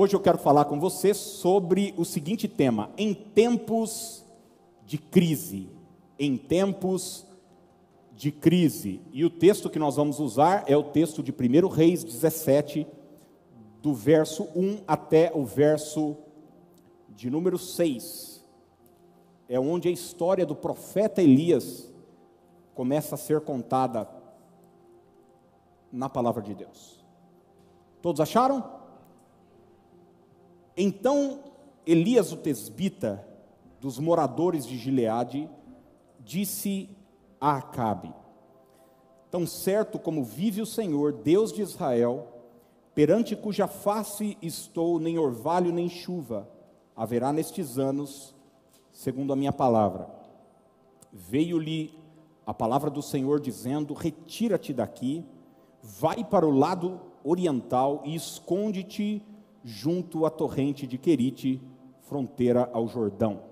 hoje eu quero falar com você sobre o seguinte tema: em tempos de crise. Em tempos de crise. E o texto que nós vamos usar é o texto de 1 Reis 17, do verso 1 até o verso de número 6. É onde a história do profeta Elias começa a ser contada na palavra de Deus. Todos acharam? Então Elias o tesbita, dos moradores de Gileade, disse a Acabe: Tão certo como vive o Senhor, Deus de Israel, perante cuja face estou, nem orvalho nem chuva haverá nestes anos, segundo a minha palavra. Veio-lhe a palavra do Senhor dizendo: Retira-te daqui, vai para o lado oriental e esconde-te junto à torrente de Querite, fronteira ao Jordão.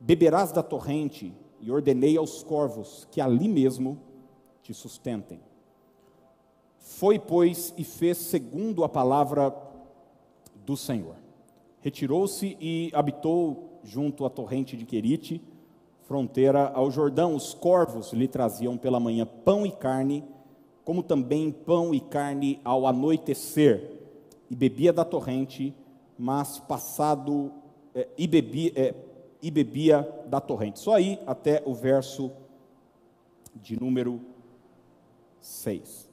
Beberás da torrente, e ordenei aos corvos que ali mesmo te sustentem. Foi, pois, e fez segundo a palavra do Senhor. Retirou-se e habitou junto à torrente de Querite, fronteira ao Jordão. Os corvos lhe traziam pela manhã pão e carne, como também pão e carne ao anoitecer e bebia da torrente, mas passado é, e, bebia, é, e bebia da torrente. Só aí até o verso de número 6.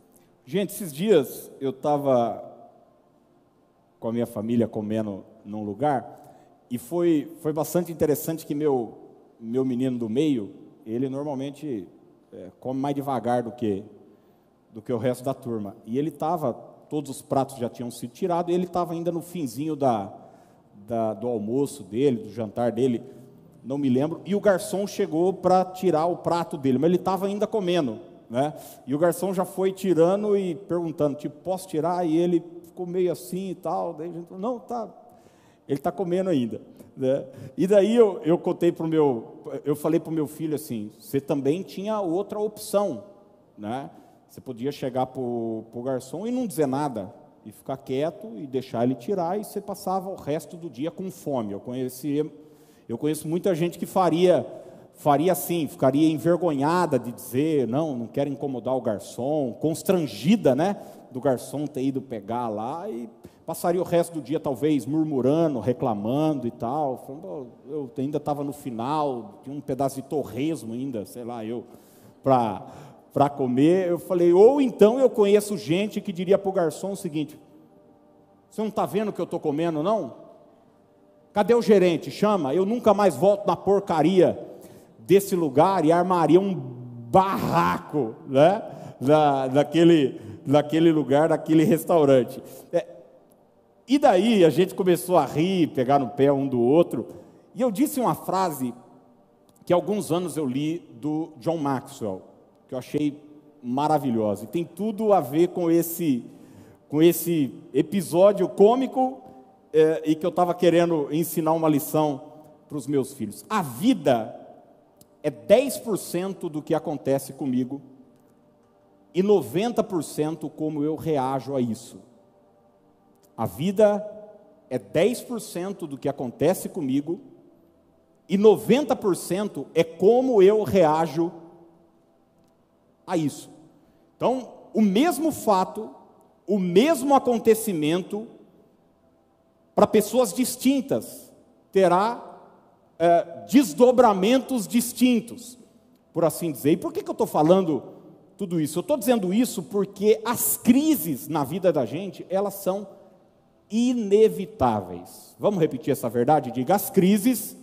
Gente, esses dias eu estava com a minha família comendo num lugar e foi, foi bastante interessante que meu, meu menino do meio, ele normalmente é, come mais devagar do que, do que o resto da turma. E ele estava todos os pratos já tinham sido tirados, e ele estava ainda no finzinho da, da, do almoço dele, do jantar dele, não me lembro, e o garçom chegou para tirar o prato dele, mas ele estava ainda comendo, né? E o garçom já foi tirando e perguntando, tipo, posso tirar? E ele ficou meio assim e tal, daí a gente falou, não, tá, ele está comendo ainda. Né? E daí eu, eu contei para o meu, eu falei para o meu filho assim, você também tinha outra opção, né? Você podia chegar para o garçom e não dizer nada, e ficar quieto e deixar ele tirar, e você passava o resto do dia com fome. Eu, conheci, eu conheço muita gente que faria, faria assim, ficaria envergonhada de dizer, não, não quero incomodar o garçom, constrangida, né, do garçom ter ido pegar lá, e passaria o resto do dia talvez murmurando, reclamando e tal. Falando, eu ainda estava no final, tinha um pedaço de torresmo ainda, sei lá, eu, para para comer. Eu falei, ou então eu conheço gente que diria para o garçom o seguinte: Você não está vendo o que eu estou comendo, não? Cadê o gerente? Chama, eu nunca mais volto na porcaria desse lugar e armaria um barraco, né? Da, daquele, daquele lugar, daquele restaurante. É, e daí a gente começou a rir, pegar no pé um do outro. E eu disse uma frase que alguns anos eu li do John Maxwell que eu achei maravilhosa. E tem tudo a ver com esse, com esse episódio cômico é, e que eu estava querendo ensinar uma lição para os meus filhos. A vida é 10% do que acontece comigo e 90% como eu reajo a isso. A vida é 10% do que acontece comigo e 90% é como eu reajo a isso. Então, o mesmo fato, o mesmo acontecimento, para pessoas distintas, terá é, desdobramentos distintos, por assim dizer. E por que, que eu estou falando tudo isso? Eu estou dizendo isso porque as crises na vida da gente, elas são inevitáveis. Vamos repetir essa verdade? Diga: as crises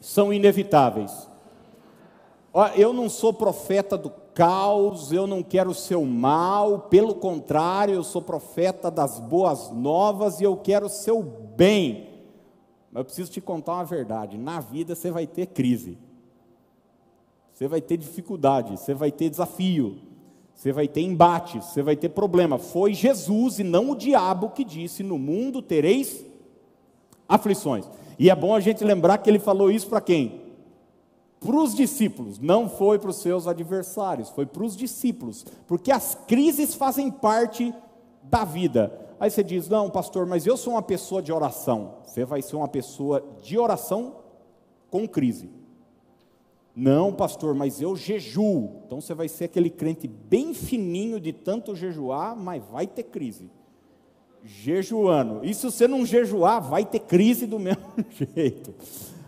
são inevitáveis. Eu não sou profeta do caos, eu não quero o seu mal, pelo contrário, eu sou profeta das boas novas e eu quero o seu bem. Mas eu preciso te contar uma verdade: na vida você vai ter crise, você vai ter dificuldade, você vai ter desafio, você vai ter embate, você vai ter problema. Foi Jesus e não o diabo que disse: No mundo tereis aflições. E é bom a gente lembrar que ele falou isso para quem? Para os discípulos, não foi para os seus adversários, foi para os discípulos, porque as crises fazem parte da vida. Aí você diz: Não, pastor, mas eu sou uma pessoa de oração. Você vai ser uma pessoa de oração com crise. Não, pastor, mas eu jejuo. Então você vai ser aquele crente bem fininho de tanto jejuar, mas vai ter crise. Jejuando. E se você não jejuar, vai ter crise do mesmo jeito.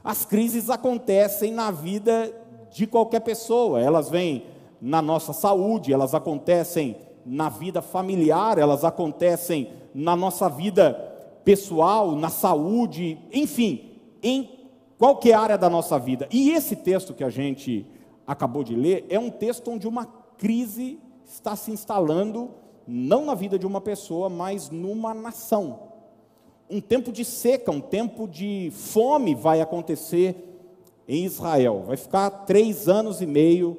As crises acontecem na vida de qualquer pessoa. Elas vêm na nossa saúde, elas acontecem na vida familiar, elas acontecem na nossa vida pessoal, na saúde, enfim, em qualquer área da nossa vida. E esse texto que a gente acabou de ler é um texto onde uma crise está se instalando, não na vida de uma pessoa, mas numa nação. Um tempo de seca, um tempo de fome vai acontecer em Israel. Vai ficar três anos e meio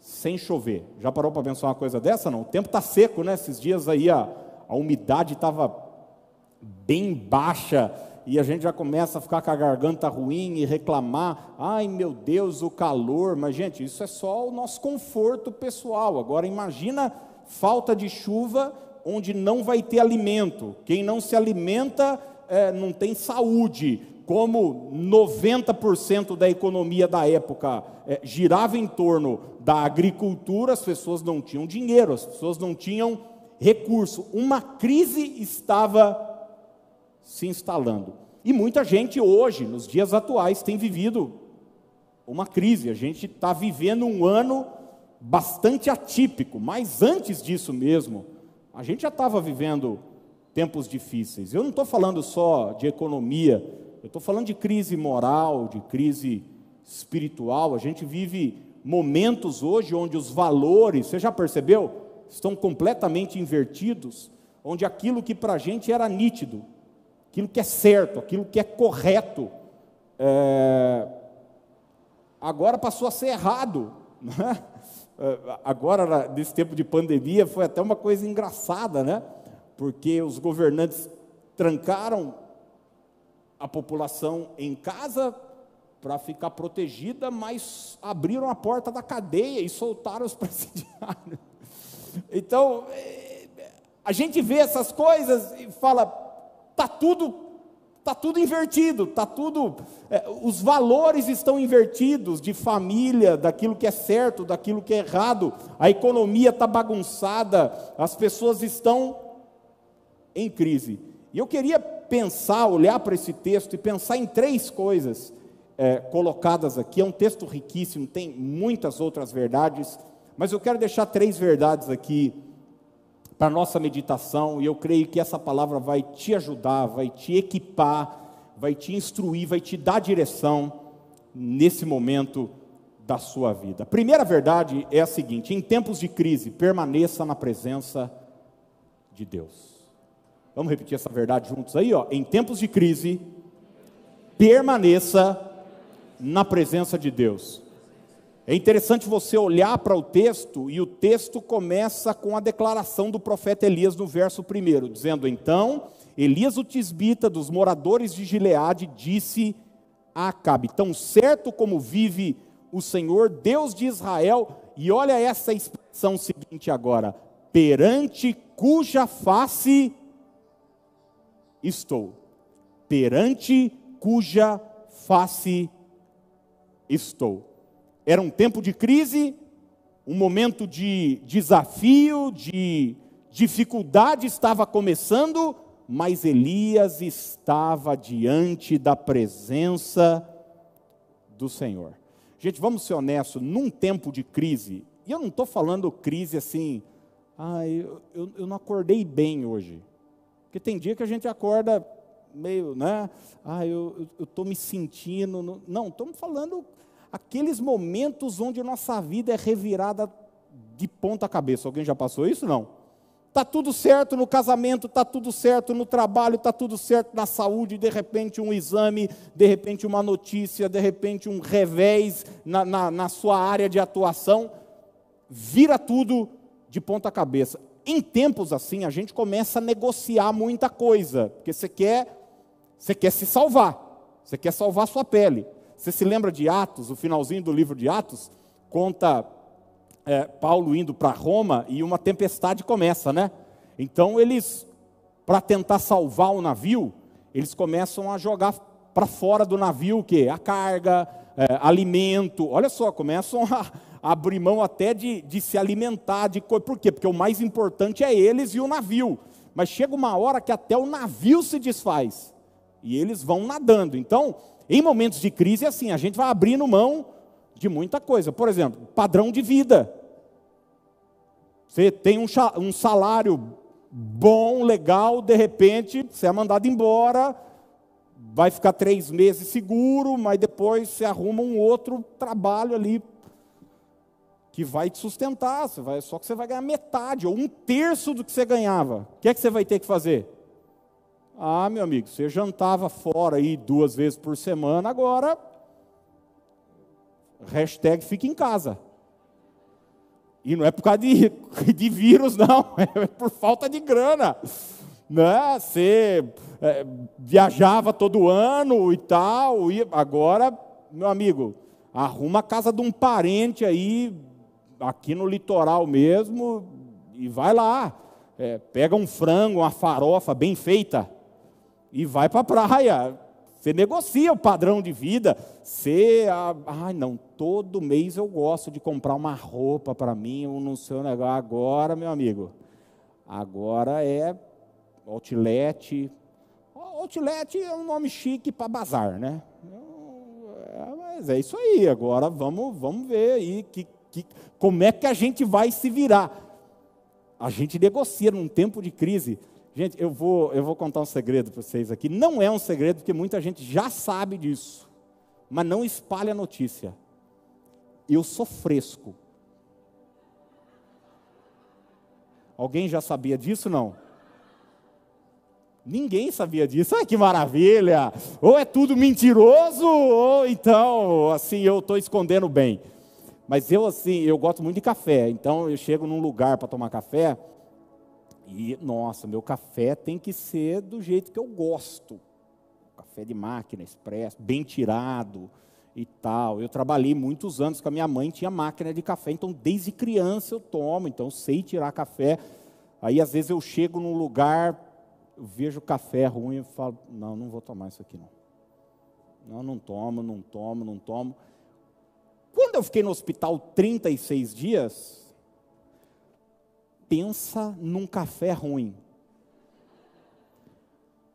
sem chover. Já parou para pensar uma coisa dessa? Não. O tempo está seco, né? Esses dias aí a, a umidade estava bem baixa e a gente já começa a ficar com a garganta ruim e reclamar. Ai meu Deus, o calor. Mas, gente, isso é só o nosso conforto pessoal. Agora, imagina falta de chuva onde não vai ter alimento. Quem não se alimenta é, não tem saúde como 90% da economia da época é, girava em torno da agricultura, as pessoas não tinham dinheiro, as pessoas não tinham recurso. Uma crise estava se instalando. E muita gente hoje, nos dias atuais, tem vivido uma crise. A gente está vivendo um ano bastante atípico, mas antes disso mesmo, a gente já estava vivendo tempos difíceis. Eu não estou falando só de economia, eu estou falando de crise moral, de crise espiritual. A gente vive momentos hoje onde os valores, você já percebeu? Estão completamente invertidos, onde aquilo que para a gente era nítido, aquilo que é certo, aquilo que é correto, é... agora passou a ser errado. Né? Agora, nesse tempo de pandemia, foi até uma coisa engraçada, né? Porque os governantes trancaram a população em casa para ficar protegida, mas abriram a porta da cadeia e soltaram os presidiários. Então, é, a gente vê essas coisas e fala, tá tudo tá tudo invertido, tá tudo é, os valores estão invertidos de família, daquilo que é certo, daquilo que é errado. A economia está bagunçada, as pessoas estão em crise. E eu queria pensar, olhar para esse texto e pensar em três coisas é, colocadas aqui. É um texto riquíssimo, tem muitas outras verdades, mas eu quero deixar três verdades aqui para nossa meditação, e eu creio que essa palavra vai te ajudar, vai te equipar, vai te instruir, vai te dar direção nesse momento da sua vida. A primeira verdade é a seguinte: em tempos de crise, permaneça na presença de Deus. Vamos repetir essa verdade juntos aí, ó. Em tempos de crise, permaneça na presença de Deus. É interessante você olhar para o texto, e o texto começa com a declaração do profeta Elias no verso 1, dizendo: Então, Elias o tisbita dos moradores de Gileade disse a Acabe: Tão certo como vive o Senhor, Deus de Israel, e olha essa expressão seguinte agora: perante cuja face estou, perante cuja face estou. Era um tempo de crise, um momento de desafio, de dificuldade estava começando, mas Elias estava diante da presença do Senhor. Gente, vamos ser honestos, num tempo de crise, e eu não estou falando crise assim, ah, eu, eu, eu não acordei bem hoje. Porque tem dia que a gente acorda meio, né? Ah, eu estou me sentindo. No... Não, estamos falando aqueles momentos onde nossa vida é revirada de ponta cabeça. Alguém já passou isso? Não. Está tudo certo no casamento, está tudo certo no trabalho, está tudo certo na saúde, de repente um exame, de repente uma notícia, de repente um revés na, na, na sua área de atuação, vira tudo de ponta cabeça em tempos assim, a gente começa a negociar muita coisa, porque você quer, você quer se salvar, você quer salvar sua pele. Você se lembra de Atos, o finalzinho do livro de Atos, conta é, Paulo indo para Roma e uma tempestade começa, né? Então eles para tentar salvar o navio, eles começam a jogar para fora do navio o quê? A carga, é, alimento. Olha só, começam a, abrir mão até de, de se alimentar de. Por quê? Porque o mais importante é eles e o navio. Mas chega uma hora que até o navio se desfaz. E eles vão nadando. Então, em momentos de crise, é assim, a gente vai abrindo mão de muita coisa. Por exemplo, padrão de vida. Você tem um, salário bom, legal, de repente você é mandado embora, vai ficar três meses seguro, mas depois você arruma um outro trabalho ali que vai te sustentar, você vai, só que você vai ganhar metade ou um terço do que você ganhava. O que é que você vai ter que fazer? Ah, meu amigo, você jantava fora aí duas vezes por semana, agora hashtag fica em casa. E não é por causa de, de vírus, não, é por falta de grana. Né? Você é, viajava todo ano e tal, e agora, meu amigo, arruma a casa de um parente aí, aqui no litoral mesmo, e vai lá. É, pega um frango, uma farofa bem feita, e vai para a praia. Você negocia o padrão de vida. Você, ah, ai não, todo mês eu gosto de comprar uma roupa para mim, ou no seu negócio. Agora, meu amigo, agora é outlet. Outlet é um nome chique para bazar, né? É, mas é isso aí. Agora vamos, vamos ver aí que, que, como é que a gente vai se virar. A gente negocia num tempo de crise. Gente, eu vou, eu vou contar um segredo para vocês aqui. Não é um segredo, porque muita gente já sabe disso. Mas não espalha a notícia. Eu sou fresco. Alguém já sabia disso? Não? Ninguém sabia disso. Ai, que maravilha! Ou é tudo mentiroso, ou então, assim, eu estou escondendo bem. Mas eu, assim, eu gosto muito de café. Então, eu chego num lugar para tomar café, e, nossa, meu café tem que ser do jeito que eu gosto. Café de máquina, expresso, bem tirado e tal. Eu trabalhei muitos anos com a minha mãe, tinha máquina de café, então desde criança eu tomo, então sei tirar café. Aí às vezes eu chego num lugar, vejo café ruim e falo, não, não vou tomar isso aqui não. Não, não tomo, não tomo, não tomo. Quando eu fiquei no hospital 36 dias, pensa num café ruim.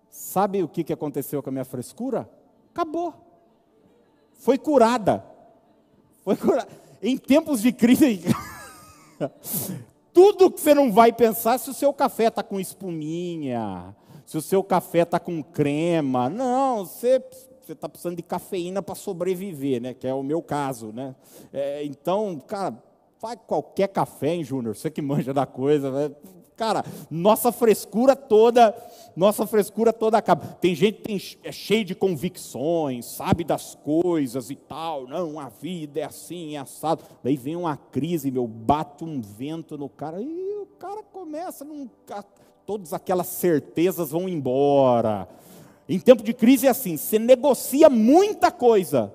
Sabe o que aconteceu com a minha frescura? Acabou. Foi curada. Foi curada. Em tempos de crise, tudo que você não vai pensar se o seu café está com espuminha, se o seu café está com crema. Não, você você está precisando de cafeína para sobreviver, né? Que é o meu caso, né? É, então, cara, Faz qualquer café, hein, Júnior? Você que manja da coisa. Né? Cara, nossa frescura toda, nossa frescura toda acaba. Tem gente que tem, é cheio de convicções, sabe das coisas e tal. Não, a vida é assim, é assado. Daí vem uma crise, meu, bate um vento no cara e o cara começa, num, todas aquelas certezas vão embora. Em tempo de crise é assim, você negocia muita coisa,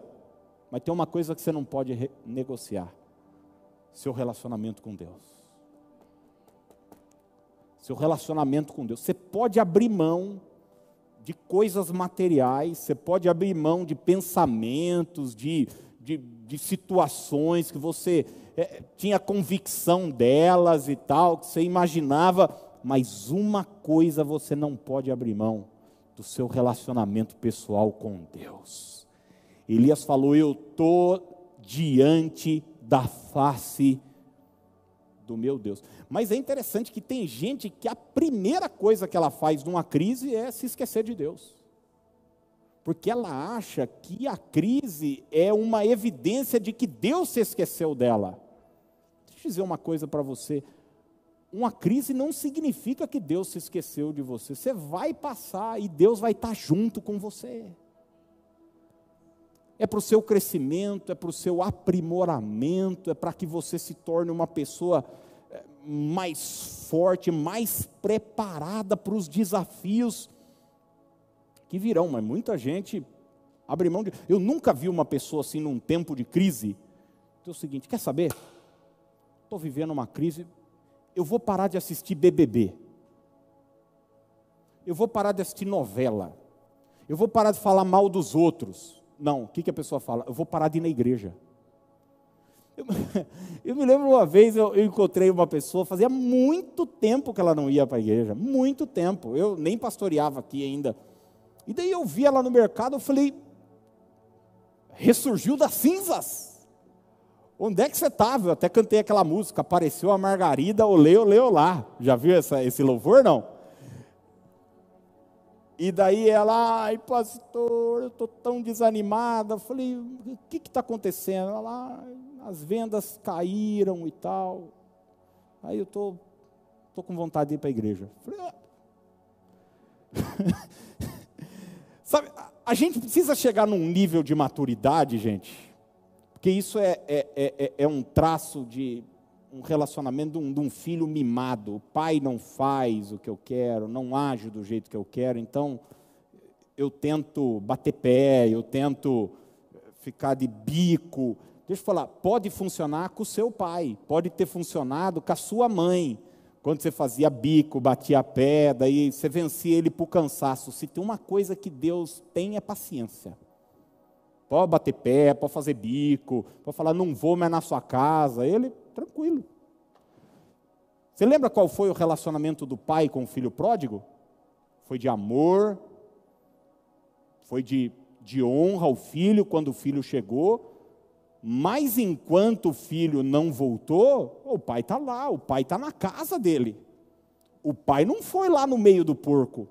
mas tem uma coisa que você não pode negociar seu relacionamento com Deus. Seu relacionamento com Deus. Você pode abrir mão de coisas materiais, você pode abrir mão de pensamentos, de, de, de situações que você é, tinha convicção delas e tal, que você imaginava, mas uma coisa você não pode abrir mão: do seu relacionamento pessoal com Deus. Elias falou: Eu estou diante da face do meu Deus. Mas é interessante que tem gente que a primeira coisa que ela faz numa crise é se esquecer de Deus. Porque ela acha que a crise é uma evidência de que Deus se esqueceu dela. Deixa eu dizer uma coisa para você. Uma crise não significa que Deus se esqueceu de você. Você vai passar e Deus vai estar junto com você é para o seu crescimento, é para o seu aprimoramento, é para que você se torne uma pessoa eh, mais forte, mais preparada para os desafios que virão. Mas muita gente abre mão de. Eu nunca vi uma pessoa assim num tempo de crise. Então é o seguinte: quer saber? Estou vivendo uma crise, eu vou parar de assistir BBB. eu vou parar de assistir novela, eu vou parar de falar mal dos outros. Não, o que, que a pessoa fala? Eu vou parar de ir na igreja. Eu, eu me lembro uma vez, eu, eu, encontrei uma pessoa, fazia muito tempo que ela não ia para a igreja, muito tempo, eu nem pastoreava aqui ainda. E daí eu vi ela no mercado, eu falei, ressurgiu das cinzas. Onde é que você estava? Eu até cantei aquela música, apareceu a Margarida, olê, olê, olá. Já viu essa, esse louvor, não? E daí ela, ai pastor, eu estou tão desanimada. Falei, o que está acontecendo? Ela, as vendas caíram e tal. Aí eu estou tô, tô com vontade de ir para a igreja. Falei, ah. Sabe, a gente precisa chegar num nível de maturidade, gente, porque isso é, é, é, é um traço de um relacionamento de um, de um, filho mimado. O pai não faz o que eu quero, não age do jeito que eu quero, então eu tento bater pé, eu tento ficar de bico. Deixa eu falar, pode funcionar com o seu pai, pode ter funcionado com a sua mãe. Quando você fazia bico, batia pé, daí você vencia ele por cansaço. Se tem uma coisa que Deus tem é paciência. Pode bater pé, pode fazer bico, pode falar, não vou mais na sua casa. Ele, tranquilo. Você lembra qual foi o relacionamento do pai com o filho pródigo? Foi de amor, foi de, de honra ao filho quando o filho chegou, mas enquanto o filho não voltou, o pai está lá, o pai está na casa dele. O pai não foi lá no meio do porco,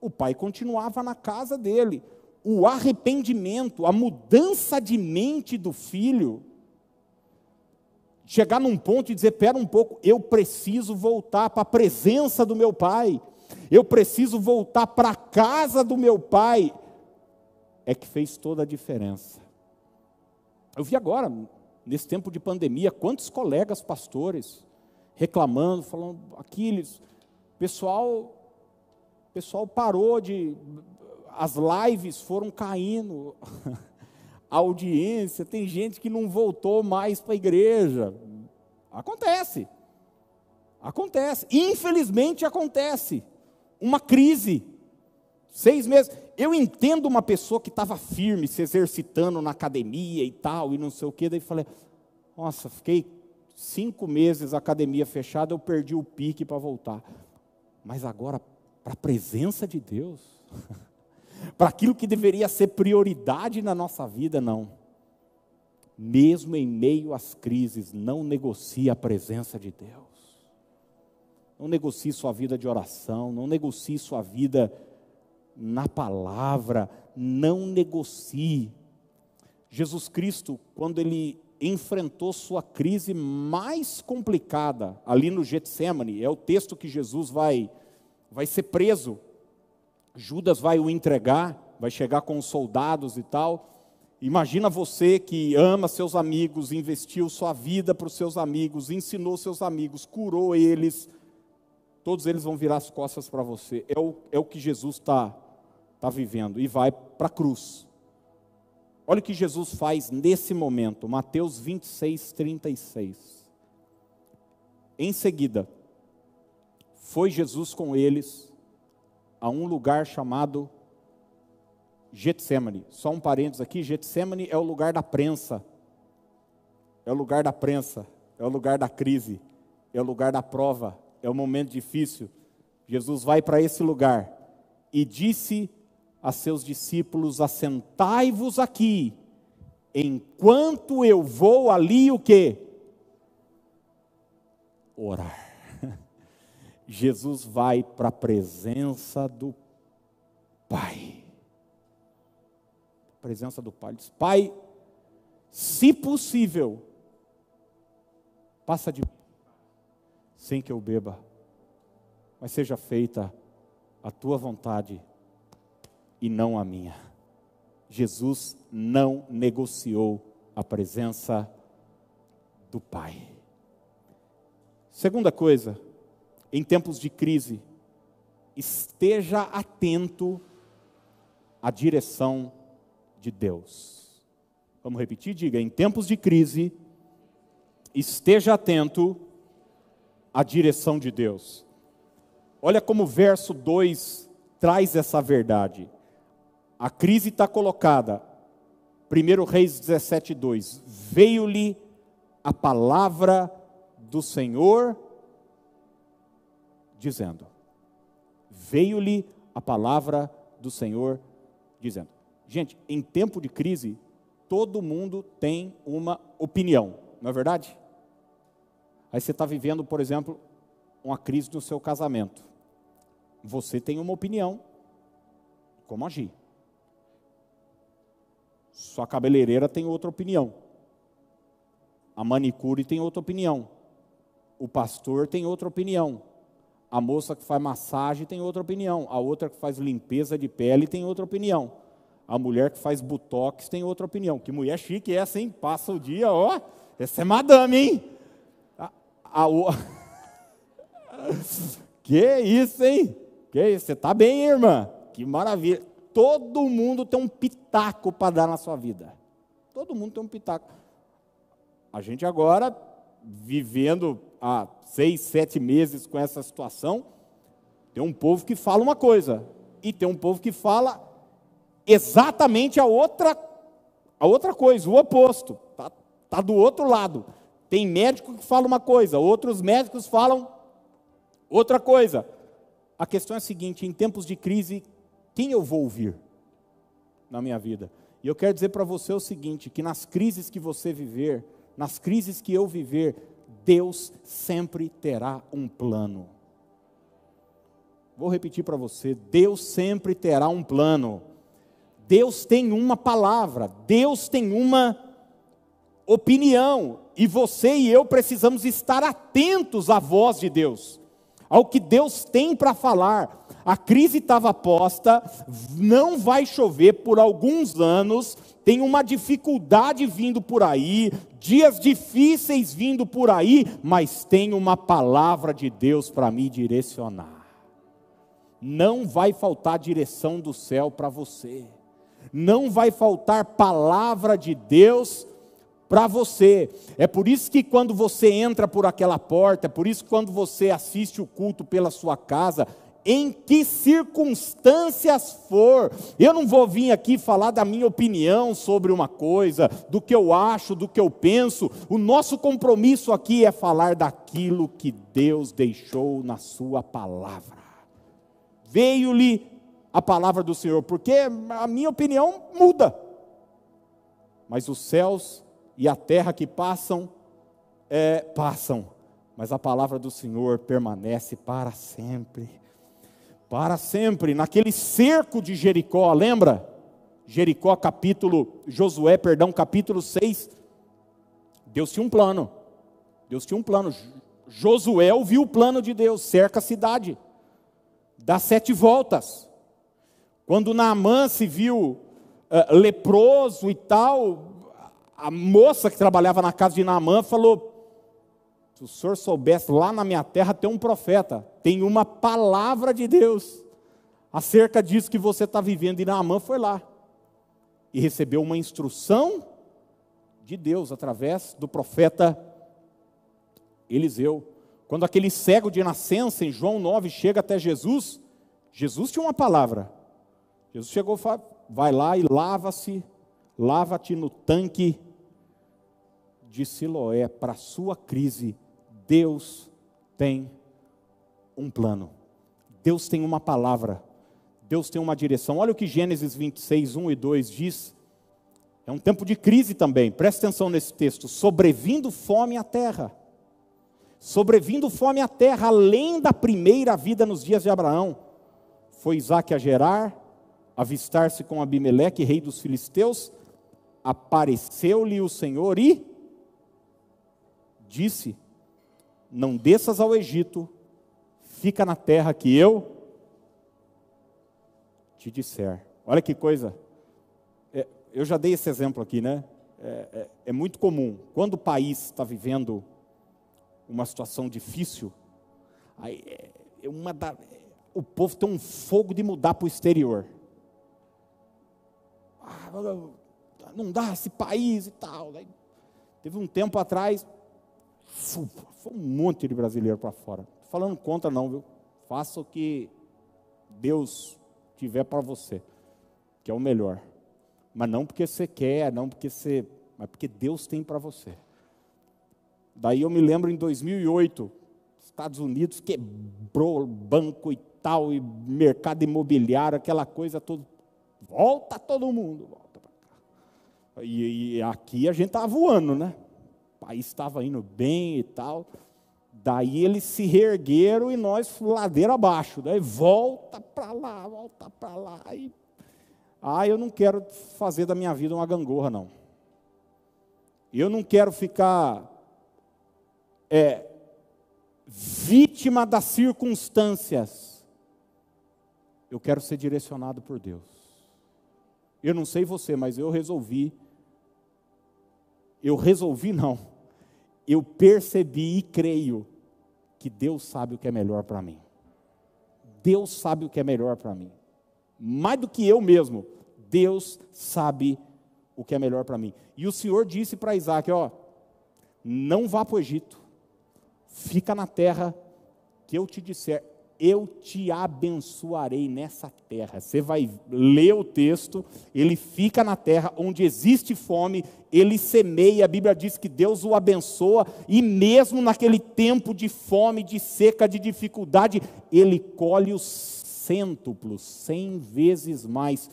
o pai continuava na casa dele o arrependimento, a mudança de mente do filho, chegar num ponto e dizer: pera um pouco, eu preciso voltar para a presença do meu pai, eu preciso voltar para a casa do meu pai, é que fez toda a diferença. Eu vi agora, nesse tempo de pandemia, quantos colegas pastores reclamando, falando, Aquiles, pessoal, pessoal parou de as lives foram caindo, audiência, tem gente que não voltou mais para a igreja. Acontece. Acontece. Infelizmente acontece. Uma crise. Seis meses. Eu entendo uma pessoa que estava firme, se exercitando na academia e tal, e não sei o quê. Daí falei, nossa, fiquei cinco meses academia fechada, eu perdi o pique para voltar. Mas agora, para a presença de Deus. para aquilo que deveria ser prioridade na nossa vida, não. Mesmo em meio às crises, não negocie a presença de Deus. Não negocie sua vida de oração, não negocie sua vida na palavra, não negocie. Jesus Cristo, quando ele enfrentou sua crise mais complicada, ali no Getsemane, é o texto que Jesus vai, vai ser preso Judas vai o entregar, vai chegar com os soldados e tal. Imagina você que ama seus amigos, investiu sua vida para os seus amigos, ensinou seus amigos, curou eles, todos eles vão virar as costas para você. É o, é o que Jesus está tá vivendo e vai para a cruz. Olha o que Jesus faz nesse momento, Mateus 26, 36. Em seguida, foi Jesus com eles a um lugar chamado Getsemane. Só um parênteses aqui, Getsemane é o lugar da prensa. É o lugar da prensa, é o lugar da crise, é o lugar da prova, é o momento difícil. Jesus vai para esse lugar e disse a seus discípulos: Assentai-vos aqui, enquanto eu vou ali o quê? Orar. Jesus vai para a presença do Pai. Presença do Pai. diz: Pai, se possível, passa de mim, sem que eu beba, mas seja feita a tua vontade e não a minha. Jesus não negociou a presença do Pai. Segunda coisa, em tempos de crise, esteja atento à direção de Deus. Vamos repetir? Diga: em tempos de crise, esteja atento à direção de Deus. Olha como o verso 2 traz essa verdade. A crise está colocada. 1 Reis 17, 2. Veio-lhe a palavra do Senhor, dizendo: Veio-lhe a palavra do Senhor, dizendo. Gente, em tempo de crise, todo mundo tem uma opinião, não é verdade? Aí você está vivendo, por exemplo, uma crise no seu casamento. Você tem uma opinião, como agir. Sua cabeleireira tem outra opinião. A manicure tem outra opinião. O pastor tem outra opinião. A moça que faz massagem tem outra opinião. A outra que faz limpeza de pele tem outra opinião. A mulher que faz botox tem outra opinião. Que mulher chique é essa, hein? Passa o dia, ó. Essa é madame, hein? A, a, que isso, hein? Que isso? Você está bem, irmã? Que maravilha. Todo mundo tem um pitaco para dar na sua vida. Todo mundo tem um pitaco. A gente agora, vivendo há seis, sete meses com essa situação, tem um povo que fala uma coisa e tem um povo que fala exatamente a outra, a outra coisa, o oposto. Está tá do outro lado. Tem médico que fala uma coisa, outros médicos falam outra coisa. A questão é a seguinte: em tempos de crise, quem eu vou ouvir na minha vida? E eu quero dizer para você o seguinte: que nas crises que você viver, nas crises que eu viver, Deus sempre terá um plano. Vou repetir para você: Deus sempre terá um plano. Deus tem uma palavra, Deus tem uma opinião, e você e eu precisamos estar atentos à voz de Deus, ao que Deus tem para falar. A crise estava posta, não vai chover por alguns anos, tem uma dificuldade vindo por aí, dias difíceis vindo por aí, mas tem uma palavra de Deus para me direcionar. Não vai faltar direção do céu para você, não vai faltar palavra de Deus para você. É por isso que quando você entra por aquela porta, é por isso que quando você assiste o culto pela sua casa, em que circunstâncias for. Eu não vou vir aqui falar da minha opinião sobre uma coisa, do que eu acho, do que eu penso. O nosso compromisso aqui é falar daquilo que Deus deixou na Sua palavra. Veio-lhe a palavra do Senhor, porque a minha opinião muda, mas os céus e a terra que passam, é, passam, mas a palavra do Senhor permanece para sempre para sempre, naquele cerco de Jericó, lembra? Jericó, capítulo, Josué, perdão, capítulo 6. Deus tinha um plano. Deus tinha um plano. Josué ouviu o plano de Deus, cerca a cidade, dá sete voltas. Quando Naamã se viu uh, leproso e tal, a moça que trabalhava na casa de Naamã falou: se o senhor soubesse, lá na minha terra tem um profeta, tem uma palavra de Deus acerca disso que você está vivendo. E Naamã foi lá e recebeu uma instrução de Deus através do profeta Eliseu. Quando aquele cego de nascença, em João 9, chega até Jesus, Jesus tinha uma palavra. Jesus chegou e falou: vai lá e lava-se, lava-te no tanque de Siloé para a sua crise Deus tem um plano. Deus tem uma palavra. Deus tem uma direção. Olha o que Gênesis 26, 1 e 2 diz. É um tempo de crise também. Presta atenção nesse texto. Sobrevindo fome à terra. Sobrevindo fome à terra, além da primeira vida nos dias de Abraão. Foi Isaac a Gerar, avistar-se com Abimeleque, rei dos filisteus. Apareceu-lhe o Senhor e disse: não desças ao Egito, fica na terra que eu te disser. Olha que coisa. É, eu já dei esse exemplo aqui, né? É, é, é muito comum. Quando o país está vivendo uma situação difícil, aí é, é uma da, o povo tem um fogo de mudar para o exterior. Ah, não dá esse país e tal. Teve um tempo atrás, foi um monte de brasileiro para fora. Falando contra, não, viu? Faça o que Deus tiver para você, que é o melhor. Mas não porque você quer, não porque você, mas porque Deus tem para você. Daí eu me lembro em 2008, Estados Unidos quebrou banco e tal, e mercado imobiliário, aquela coisa toda. Volta todo mundo, volta para cá. E, e aqui a gente estava voando, né? País estava indo bem e tal. Daí eles se reergueram e nós ladeira abaixo. Daí volta para lá, volta para lá. E... Ah, eu não quero fazer da minha vida uma gangorra, não. Eu não quero ficar é, vítima das circunstâncias. Eu quero ser direcionado por Deus. Eu não sei você, mas eu resolvi. Eu resolvi não eu percebi e creio que Deus sabe o que é melhor para mim. Deus sabe o que é melhor para mim. Mais do que eu mesmo, Deus sabe o que é melhor para mim. E o Senhor disse para Isaac: Ó, não vá para o Egito, fica na terra que eu te disser, eu te abençoarei nessa terra. Você vai ler o texto, ele fica na terra onde existe fome, ele semeia, a Bíblia diz que Deus o abençoa, e mesmo naquele tempo de fome, de seca, de dificuldade, ele colhe os cêntuplos, cem vezes mais,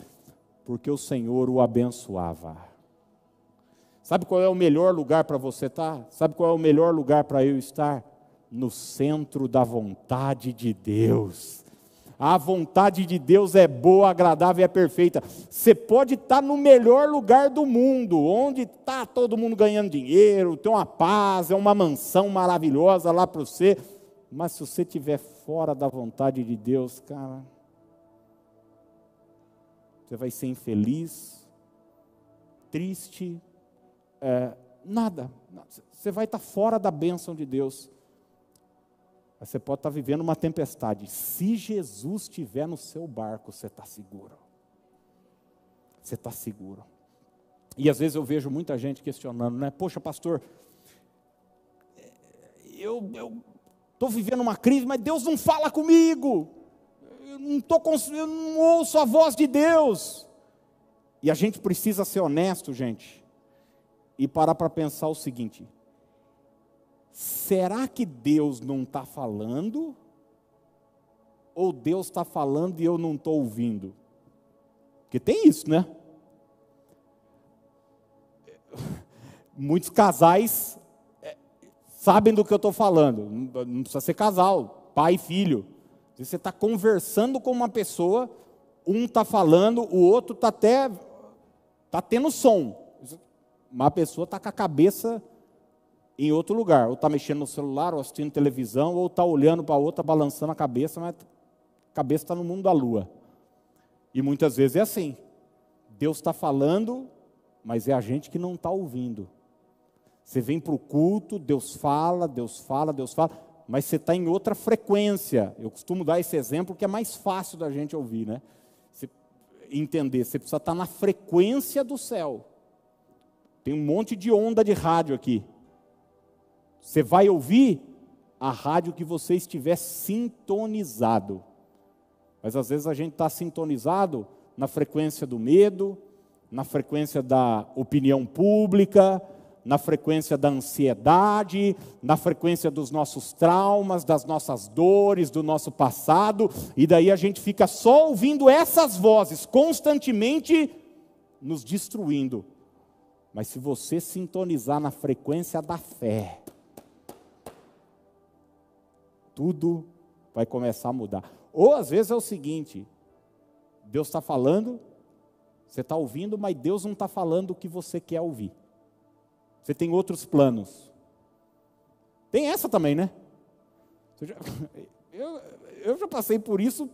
porque o Senhor o abençoava. Sabe qual é o melhor lugar para você estar? Sabe qual é o melhor lugar para eu estar? No centro da vontade de Deus. A vontade de Deus é boa, agradável e é perfeita. Você pode estar no melhor lugar do mundo, onde está todo mundo ganhando dinheiro, tem uma paz, é uma mansão maravilhosa lá para você. Mas se você estiver fora da vontade de Deus, cara, você vai ser infeliz, triste, é, nada. Você vai estar fora da bênção de Deus. Você pode estar vivendo uma tempestade. Se Jesus estiver no seu barco, você está seguro. Você está seguro. E às vezes eu vejo muita gente questionando, né? Poxa, pastor, eu estou vivendo uma crise, mas Deus não fala comigo. Eu não, tô, eu não ouço a voz de Deus. E a gente precisa ser honesto, gente, e parar para pensar o seguinte: será que Deus não está falando? Ou Deus está falando e eu não estou ouvindo? Porque tem isso, né? Muitos casais é, sabem do que eu estou falando, não precisa ser casal, pai e filho. Você está conversando com uma pessoa, um está falando, o outro está até está tendo som. Uma pessoa está com a cabeça em outro lugar. Ou está mexendo no celular, ou assistindo televisão, ou está olhando para a outra, balançando a cabeça, mas a cabeça está no mundo da lua. E muitas vezes é assim. Deus está falando, mas é a gente que não está ouvindo. Você vem para o culto, Deus fala, Deus fala, Deus fala, mas você está em outra frequência. Eu costumo dar esse exemplo que é mais fácil da gente ouvir, né? Você entender, você precisa estar tá na frequência do céu. Tem um monte de onda de rádio aqui. Você vai ouvir a rádio que você estiver sintonizado. Mas às vezes a gente está sintonizado na frequência do medo, na frequência da opinião pública, na frequência da ansiedade, na frequência dos nossos traumas, das nossas dores, do nosso passado, e daí a gente fica só ouvindo essas vozes constantemente nos destruindo. Mas se você sintonizar na frequência da fé, tudo vai começar a mudar. Ou às vezes é o seguinte: Deus está falando, você está ouvindo, mas Deus não está falando o que você quer ouvir. Você tem outros planos. Tem essa também, né? Eu, eu, já passei por isso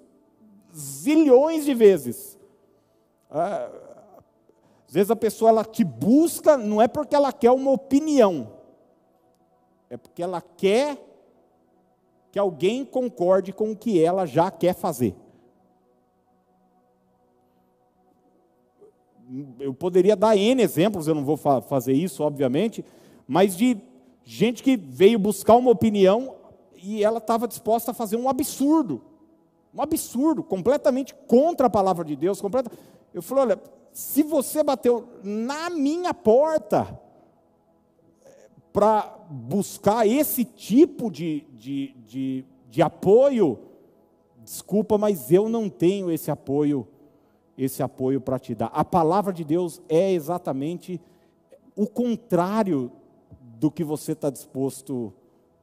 zilhões de vezes. Ah, às vezes a pessoa ela te busca, não é porque ela quer uma opinião, é porque ela quer que alguém concorde com o que ela já quer fazer. Eu poderia dar N exemplos, eu não vou fa fazer isso, obviamente, mas de gente que veio buscar uma opinião e ela estava disposta a fazer um absurdo. Um absurdo, completamente contra a palavra de Deus. Completa... Eu falei: olha, se você bateu na minha porta para buscar esse tipo de, de, de, de apoio, desculpa, mas eu não tenho esse apoio, esse apoio para te dar. A palavra de Deus é exatamente o contrário do que você está disposto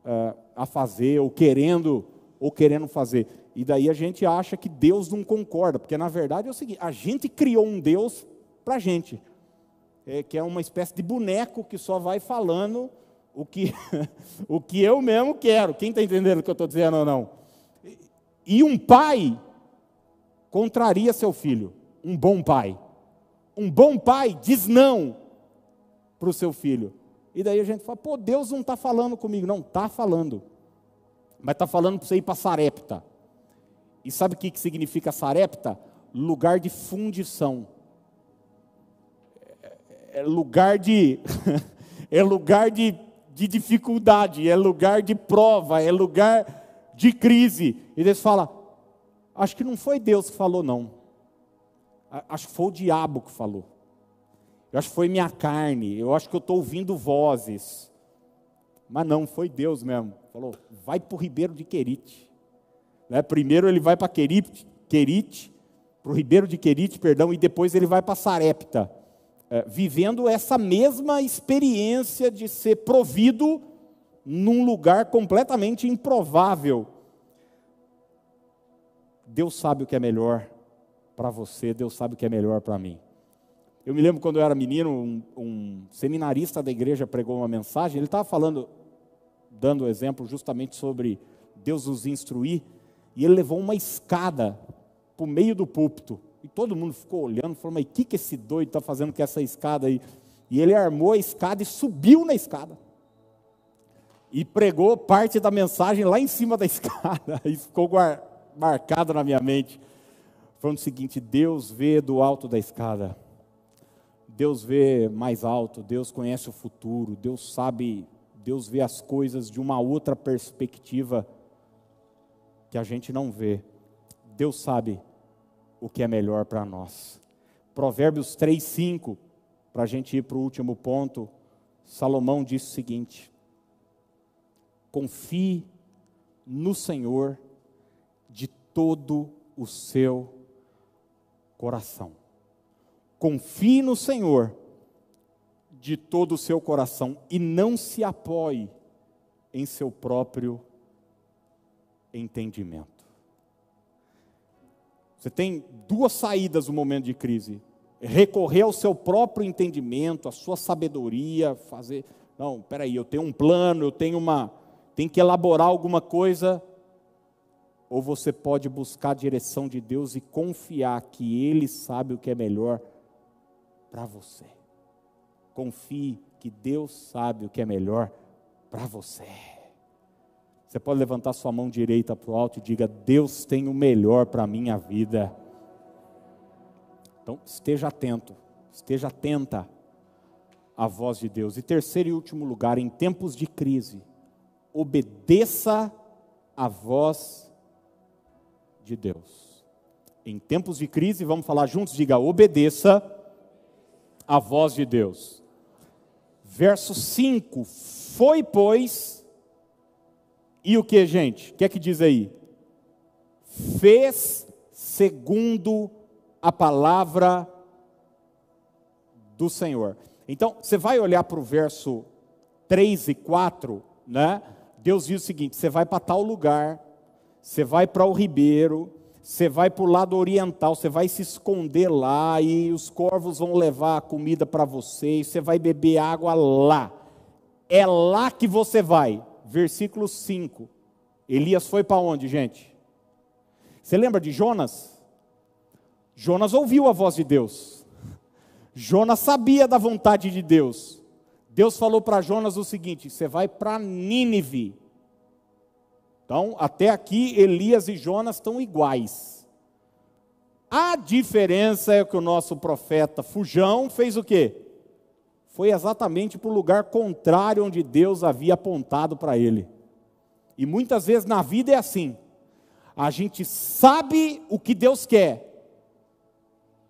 uh, a fazer ou querendo ou querendo fazer. E daí a gente acha que Deus não concorda, porque na verdade é o seguinte: a gente criou um Deus para a gente, é, que é uma espécie de boneco que só vai falando o que, o que eu mesmo quero. Quem está entendendo o que eu estou dizendo ou não? E um pai contraria seu filho, um bom pai. Um bom pai diz não para o seu filho. E daí a gente fala, pô, Deus não está falando comigo. Não, está falando. Mas está falando para você ir para Sarepta. E sabe o que, que significa Sarepta? Lugar de fundição. É, lugar de. é lugar de, de dificuldade, é lugar de prova, é lugar de crise. E Deus fala: Acho que não foi Deus que falou, não. Acho que foi o diabo que falou. Eu acho que foi minha carne. Eu acho que eu estou ouvindo vozes. Mas não, foi Deus mesmo. Falou: Vai para o Ribeiro de Querite. Né? Primeiro ele vai para Querite, Querite para o Ribeiro de Querite, perdão, e depois ele vai para Sarepta, é, vivendo essa mesma experiência de ser provido num lugar completamente improvável. Deus sabe o que é melhor para você, Deus sabe o que é melhor para mim. Eu me lembro quando eu era menino, um, um seminarista da igreja pregou uma mensagem, ele estava falando, dando exemplo justamente sobre Deus nos instruir, e ele levou uma escada para o meio do púlpito. E todo mundo ficou olhando, falou, mas o que, que esse doido está fazendo com essa escada aí? E ele armou a escada e subiu na escada. E pregou parte da mensagem lá em cima da escada. E ficou marcado na minha mente. Falando o seguinte: Deus vê do alto da escada. Deus vê mais alto, Deus conhece o futuro, Deus sabe, Deus vê as coisas de uma outra perspectiva que a gente não vê. Deus sabe o que é melhor para nós. Provérbios 3, 5, para a gente ir para o último ponto, Salomão diz o seguinte: confie no Senhor de todo o seu coração. Confie no Senhor de todo o seu coração e não se apoie em seu próprio entendimento. Você tem duas saídas no momento de crise: recorrer ao seu próprio entendimento, à sua sabedoria, fazer. Não, peraí, eu tenho um plano, eu tenho uma. Tenho que elaborar alguma coisa. Ou você pode buscar a direção de Deus e confiar que Ele sabe o que é melhor para você. Confie que Deus sabe o que é melhor para você. Você pode levantar sua mão direita para o alto e diga: Deus tem o melhor para a minha vida. Então, esteja atento, esteja atenta à voz de Deus. E terceiro e último lugar, em tempos de crise, obedeça à voz de Deus. Em tempos de crise, vamos falar juntos, diga: obedeça à voz de Deus. Verso 5: Foi, pois, e o que, gente? O que é que diz aí? Fez segundo a palavra do Senhor. Então, você vai olhar para o verso 3 e 4, né? Deus diz o seguinte: você vai para tal lugar, você vai para o ribeiro, você vai para o lado oriental, você vai se esconder lá e os corvos vão levar a comida para você, e você vai beber água lá. É lá que você vai versículo 5. Elias foi para onde, gente? Você lembra de Jonas? Jonas ouviu a voz de Deus. Jonas sabia da vontade de Deus. Deus falou para Jonas o seguinte: você vai para Nínive. Então, até aqui, Elias e Jonas estão iguais. A diferença é que o nosso profeta Fujão fez o quê? Foi exatamente para o lugar contrário onde Deus havia apontado para ele. E muitas vezes na vida é assim. A gente sabe o que Deus quer,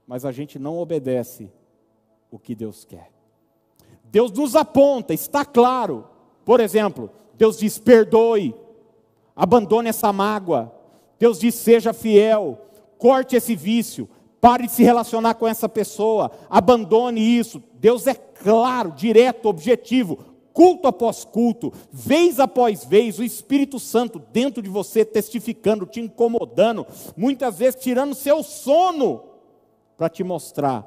mas a gente não obedece o que Deus quer. Deus nos aponta, está claro. Por exemplo, Deus diz: perdoe, abandone essa mágoa. Deus diz: seja fiel, corte esse vício, pare de se relacionar com essa pessoa, abandone isso. Deus é claro, direto, objetivo, culto após culto, vez após vez, o Espírito Santo dentro de você testificando, te incomodando, muitas vezes tirando seu sono, para te mostrar: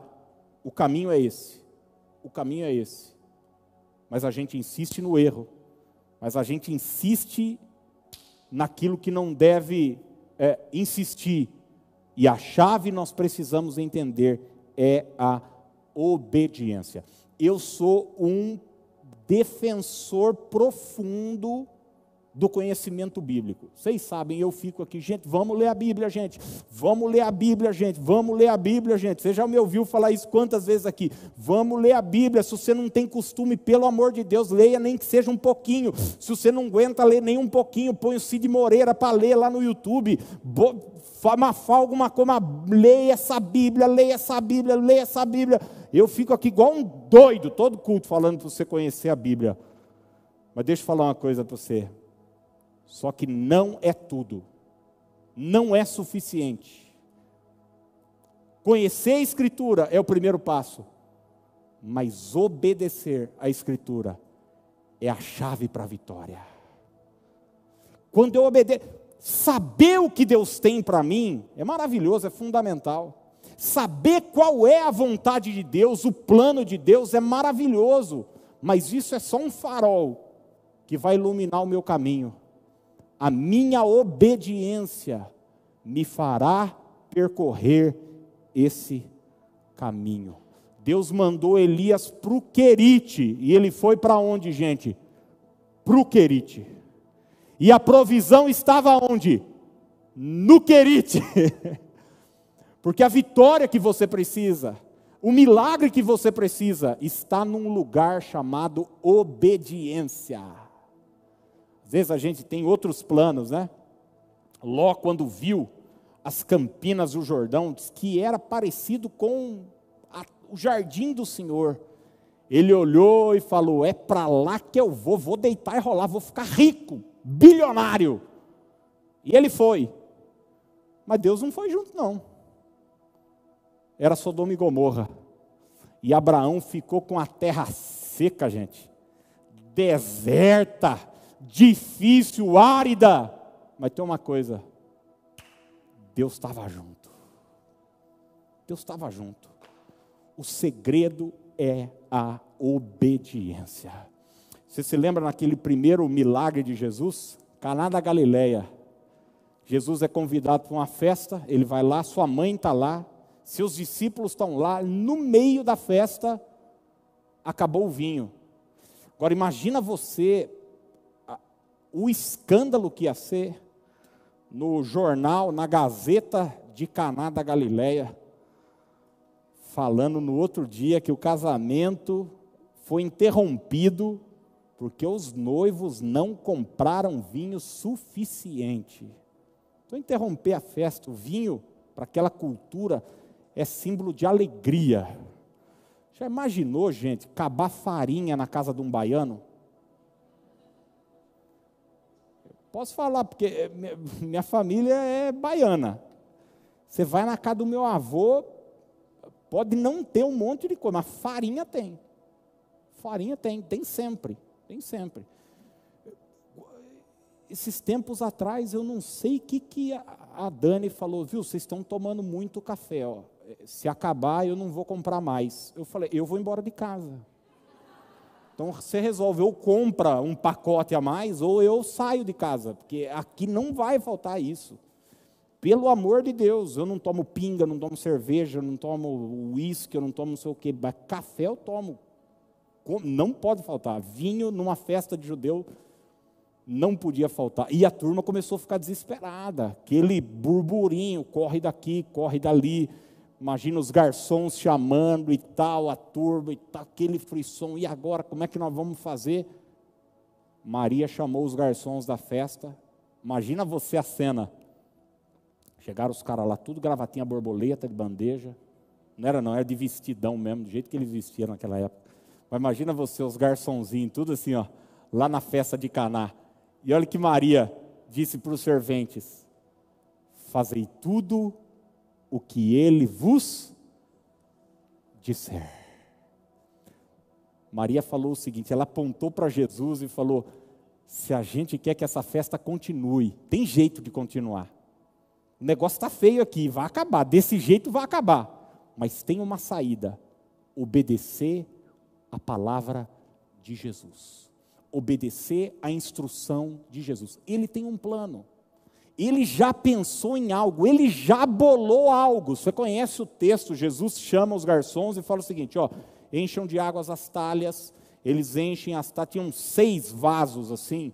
o caminho é esse, o caminho é esse. Mas a gente insiste no erro, mas a gente insiste naquilo que não deve é, insistir. E a chave nós precisamos entender é a obediência. Eu sou um defensor profundo do conhecimento bíblico. Vocês sabem, eu fico aqui, gente, vamos ler a Bíblia, gente. Vamos ler a Bíblia, gente. Vamos ler a Bíblia, gente. Você já me ouviu falar isso quantas vezes aqui? Vamos ler a Bíblia. Se você não tem costume, pelo amor de Deus, leia nem que seja um pouquinho. Se você não aguenta ler nem um pouquinho, põe o Cid Moreira para ler lá no YouTube. Mafal alguma coisa, leia essa Bíblia, leia essa Bíblia, leia essa Bíblia. Eu fico aqui igual um doido, todo culto, falando para você conhecer a Bíblia. Mas deixa eu falar uma coisa para você. Só que não é tudo. Não é suficiente. Conhecer a Escritura é o primeiro passo. Mas obedecer à Escritura é a chave para a vitória. Quando eu obedeço, saber o que Deus tem para mim é maravilhoso, é fundamental. Saber qual é a vontade de Deus, o plano de Deus é maravilhoso, mas isso é só um farol que vai iluminar o meu caminho. A minha obediência me fará percorrer esse caminho. Deus mandou Elias para o Querite, e ele foi para onde, gente? Para o Querite. E a provisão estava onde? No Querite. Porque a vitória que você precisa, o milagre que você precisa, está num lugar chamado obediência. Às vezes a gente tem outros planos, né? Ló, quando viu as campinas do Jordão, disse que era parecido com a, o jardim do Senhor. Ele olhou e falou: É para lá que eu vou, vou deitar e rolar, vou ficar rico, bilionário. E ele foi. Mas Deus não foi junto, não era Sodoma e Gomorra. E Abraão ficou com a terra seca, gente, deserta, difícil, árida. Mas tem uma coisa: Deus estava junto. Deus estava junto. O segredo é a obediência. Você se lembra naquele primeiro milagre de Jesus? Caná da Galileia. Jesus é convidado para uma festa, ele vai lá, sua mãe está lá, seus discípulos estão lá, no meio da festa, acabou o vinho. Agora imagina você o escândalo que ia ser no jornal, na Gazeta de Caná da Galileia, falando no outro dia que o casamento foi interrompido porque os noivos não compraram vinho suficiente. Então interromper a festa, o vinho para aquela cultura é símbolo de alegria. Já imaginou, gente, acabar farinha na casa de um baiano? Posso falar, porque minha família é baiana. Você vai na casa do meu avô, pode não ter um monte de coisa, mas farinha tem. Farinha tem, tem sempre, tem sempre. Esses tempos atrás, eu não sei o que, que a Dani falou, viu, vocês estão tomando muito café, ó se acabar eu não vou comprar mais. Eu falei, eu vou embora de casa. Então você resolve, ou compra um pacote a mais, ou eu saio de casa, porque aqui não vai faltar isso. Pelo amor de Deus, eu não tomo pinga, não tomo cerveja, não tomo uísque, eu não tomo não sei o mas café eu tomo. Não pode faltar. Vinho numa festa de judeu não podia faltar. E a turma começou a ficar desesperada. Aquele burburinho, corre daqui, corre dali. Imagina os garçons chamando e tal, a turba e tal, aquele frisson. E agora, como é que nós vamos fazer? Maria chamou os garçons da festa. Imagina você a cena. Chegaram os caras lá, tudo gravatinha borboleta de bandeja. Não era não, era de vestidão mesmo, do jeito que eles vestiam naquela época. Mas imagina você, os garçonzinhos, tudo assim, ó, lá na festa de Caná. E olha que Maria disse para os serventes: Fazei tudo o que ele vos disser. Maria falou o seguinte: ela apontou para Jesus e falou: se a gente quer que essa festa continue, tem jeito de continuar. O negócio está feio aqui, vai acabar, desse jeito vai acabar. Mas tem uma saída: obedecer a palavra de Jesus. Obedecer a instrução de Jesus. Ele tem um plano. Ele já pensou em algo, ele já bolou algo. Você conhece o texto? Jesus chama os garçons e fala o seguinte: ó, encham de águas as talhas. Eles enchem as talhas, tinham seis vasos assim.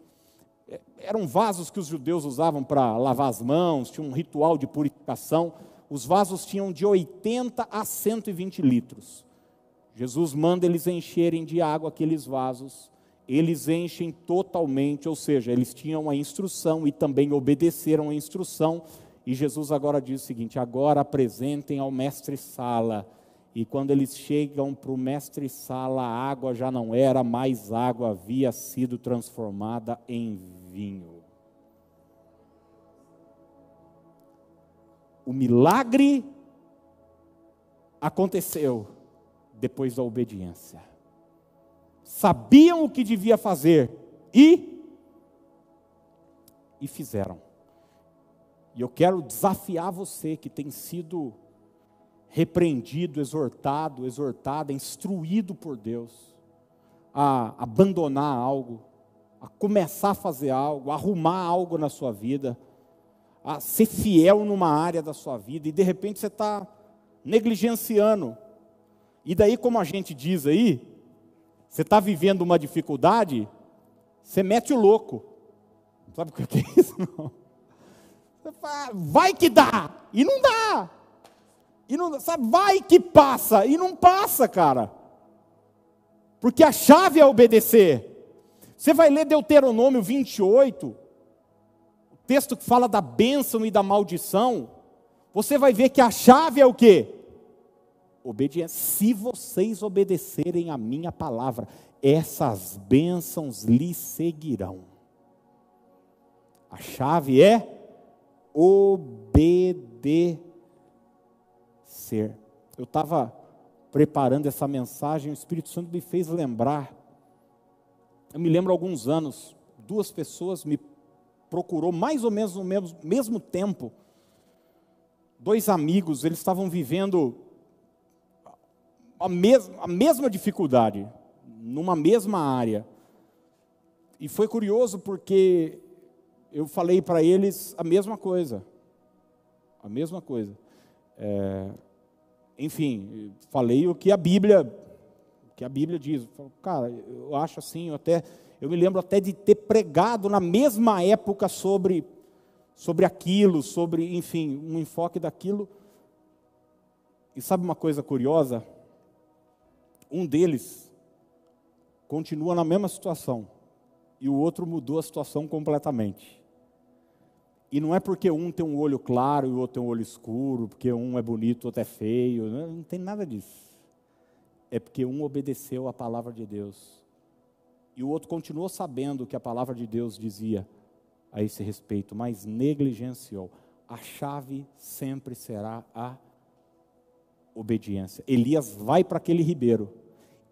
É, eram vasos que os judeus usavam para lavar as mãos, tinha um ritual de purificação. Os vasos tinham de 80 a 120 litros. Jesus manda eles encherem de água aqueles vasos. Eles enchem totalmente, ou seja, eles tinham a instrução e também obedeceram a instrução. E Jesus agora diz o seguinte: agora apresentem ao mestre Sala. E quando eles chegam para o mestre Sala, a água já não era mais água, havia sido transformada em vinho. O milagre aconteceu depois da obediência. Sabiam o que devia fazer e e fizeram. E eu quero desafiar você que tem sido repreendido, exortado, exortada, instruído por Deus a abandonar algo, a começar a fazer algo, a arrumar algo na sua vida, a ser fiel numa área da sua vida e de repente você está negligenciando e daí, como a gente diz aí, você está vivendo uma dificuldade, você mete o louco. Sabe o que é isso? Não. Vai que dá, e não dá. E não, sabe, vai que passa, e não passa, cara. Porque a chave é obedecer. Você vai ler Deuteronômio 28, o texto que fala da bênção e da maldição. Você vai ver que a chave é o quê? Obediência. Se vocês obedecerem a minha palavra, essas bênçãos lhe seguirão. A chave é obedecer. Eu estava preparando essa mensagem, o Espírito Santo me fez lembrar. Eu me lembro alguns anos, duas pessoas me procurou mais ou menos no mesmo, mesmo tempo. Dois amigos, eles estavam vivendo a, mes a mesma dificuldade, numa mesma área. E foi curioso porque eu falei para eles a mesma coisa. A mesma coisa. É, enfim, falei o que a Bíblia, que a Bíblia diz. Cara, eu acho assim, eu até, eu me lembro até de ter pregado na mesma época sobre, sobre aquilo, sobre, enfim, um enfoque daquilo. E sabe uma coisa curiosa? Um deles continua na mesma situação e o outro mudou a situação completamente. E não é porque um tem um olho claro e o outro tem um olho escuro, porque um é bonito, o outro é feio, não, não tem nada disso. É porque um obedeceu a palavra de Deus e o outro continuou sabendo o que a palavra de Deus dizia a esse respeito, mas negligenciou. A chave sempre será a obediência. Elias vai para aquele ribeiro,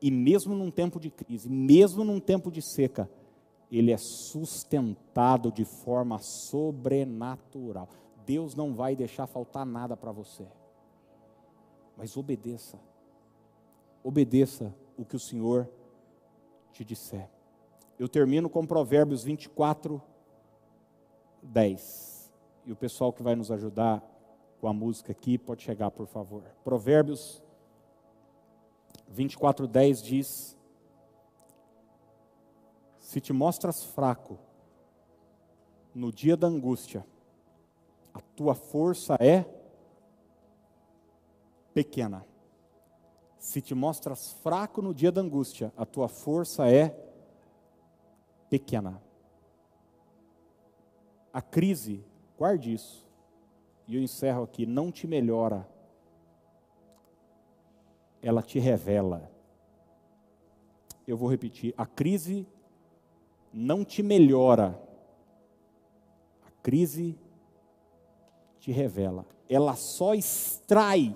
e mesmo num tempo de crise, mesmo num tempo de seca, ele é sustentado de forma sobrenatural. Deus não vai deixar faltar nada para você. Mas obedeça. Obedeça o que o Senhor te disser. Eu termino com Provérbios 24, 10. E o pessoal que vai nos ajudar com a música aqui, pode chegar, por favor. Provérbios 24, 10 diz: Se te mostras fraco no dia da angústia, a tua força é pequena. Se te mostras fraco no dia da angústia, a tua força é pequena. A crise, guarde isso, e eu encerro aqui, não te melhora, ela te revela. Eu vou repetir: a crise não te melhora, a crise te revela. Ela só extrai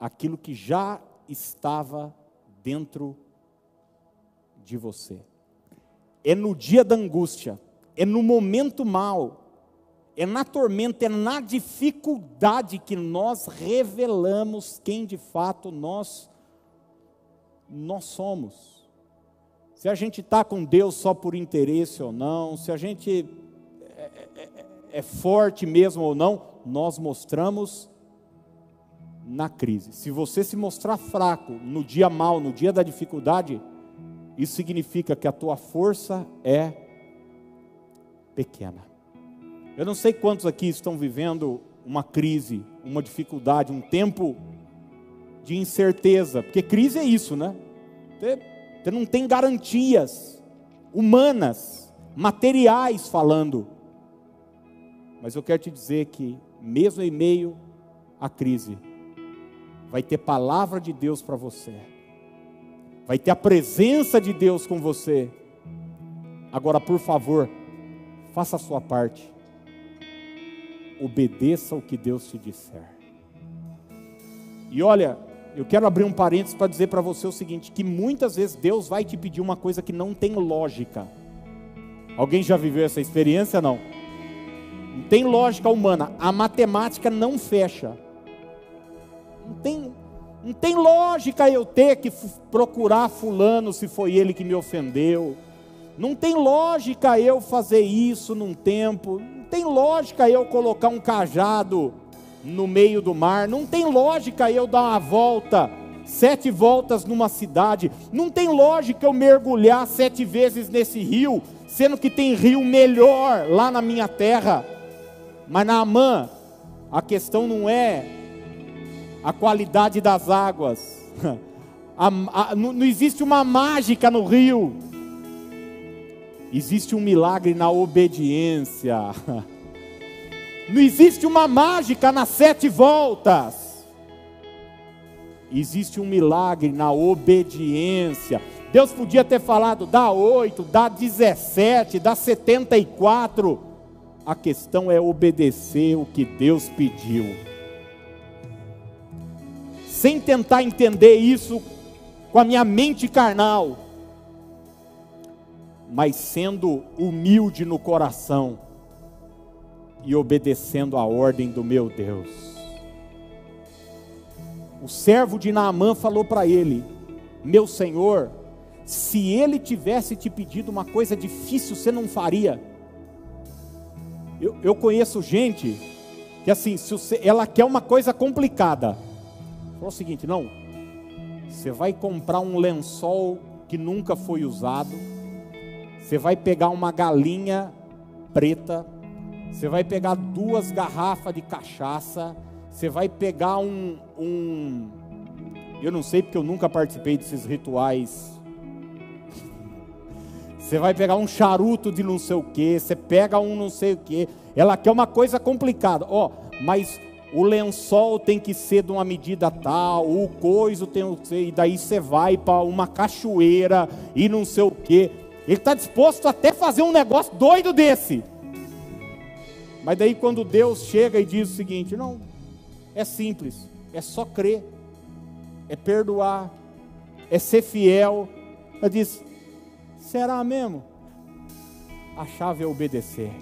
aquilo que já estava dentro de você. É no dia da angústia, é no momento mal, é na tormenta, é na dificuldade que nós revelamos quem de fato nós nós somos. Se a gente está com Deus só por interesse ou não, se a gente é, é, é, é forte mesmo ou não, nós mostramos na crise. Se você se mostrar fraco no dia mal, no dia da dificuldade, isso significa que a tua força é pequena. Eu não sei quantos aqui estão vivendo uma crise, uma dificuldade, um tempo de incerteza, porque crise é isso, né? Você, você não tem garantias humanas, materiais falando. Mas eu quero te dizer que, mesmo em meio à crise, vai ter palavra de Deus para você, vai ter a presença de Deus com você. Agora, por favor, faça a sua parte, obedeça o que Deus te disser. E olha, eu quero abrir um parênteses para dizer para você o seguinte: que muitas vezes Deus vai te pedir uma coisa que não tem lógica. Alguém já viveu essa experiência? Não. Não tem lógica humana. A matemática não fecha. Não tem, não tem lógica eu ter que procurar fulano se foi ele que me ofendeu. Não tem lógica eu fazer isso num tempo. Tem lógica eu colocar um cajado no meio do mar. Não tem lógica eu dar uma volta, sete voltas numa cidade. Não tem lógica eu mergulhar sete vezes nesse rio, sendo que tem rio melhor lá na minha terra. Mas na Amã, a questão não é a qualidade das águas. A, a, não, não existe uma mágica no rio. Existe um milagre na obediência. Não existe uma mágica nas sete voltas. Existe um milagre na obediência. Deus podia ter falado, dá oito, dá dezessete, dá setenta e quatro. A questão é obedecer o que Deus pediu sem tentar entender isso com a minha mente carnal, mas sendo humilde no coração e obedecendo a ordem do meu Deus. O servo de Naamã falou para ele: Meu senhor, se ele tivesse te pedido uma coisa difícil, você não faria. Eu, eu conheço gente que assim, você, ela quer uma coisa complicada, Falou o seguinte: não, você vai comprar um lençol que nunca foi usado, você vai pegar uma galinha preta, você vai pegar duas garrafas de cachaça, você vai pegar um, um. Eu não sei porque eu nunca participei desses rituais. Você vai pegar um charuto de não sei o que, você pega um não sei o que. Ela quer uma coisa complicada. Ó, oh, mas o lençol tem que ser de uma medida tal, o coiso tem que ser, e daí você vai para uma cachoeira e não sei o quê. Ele está disposto até fazer um negócio doido desse. Mas daí quando Deus chega e diz o seguinte: não, é simples, é só crer, é perdoar, é ser fiel. Ela diz: será mesmo? A chave é obedecer.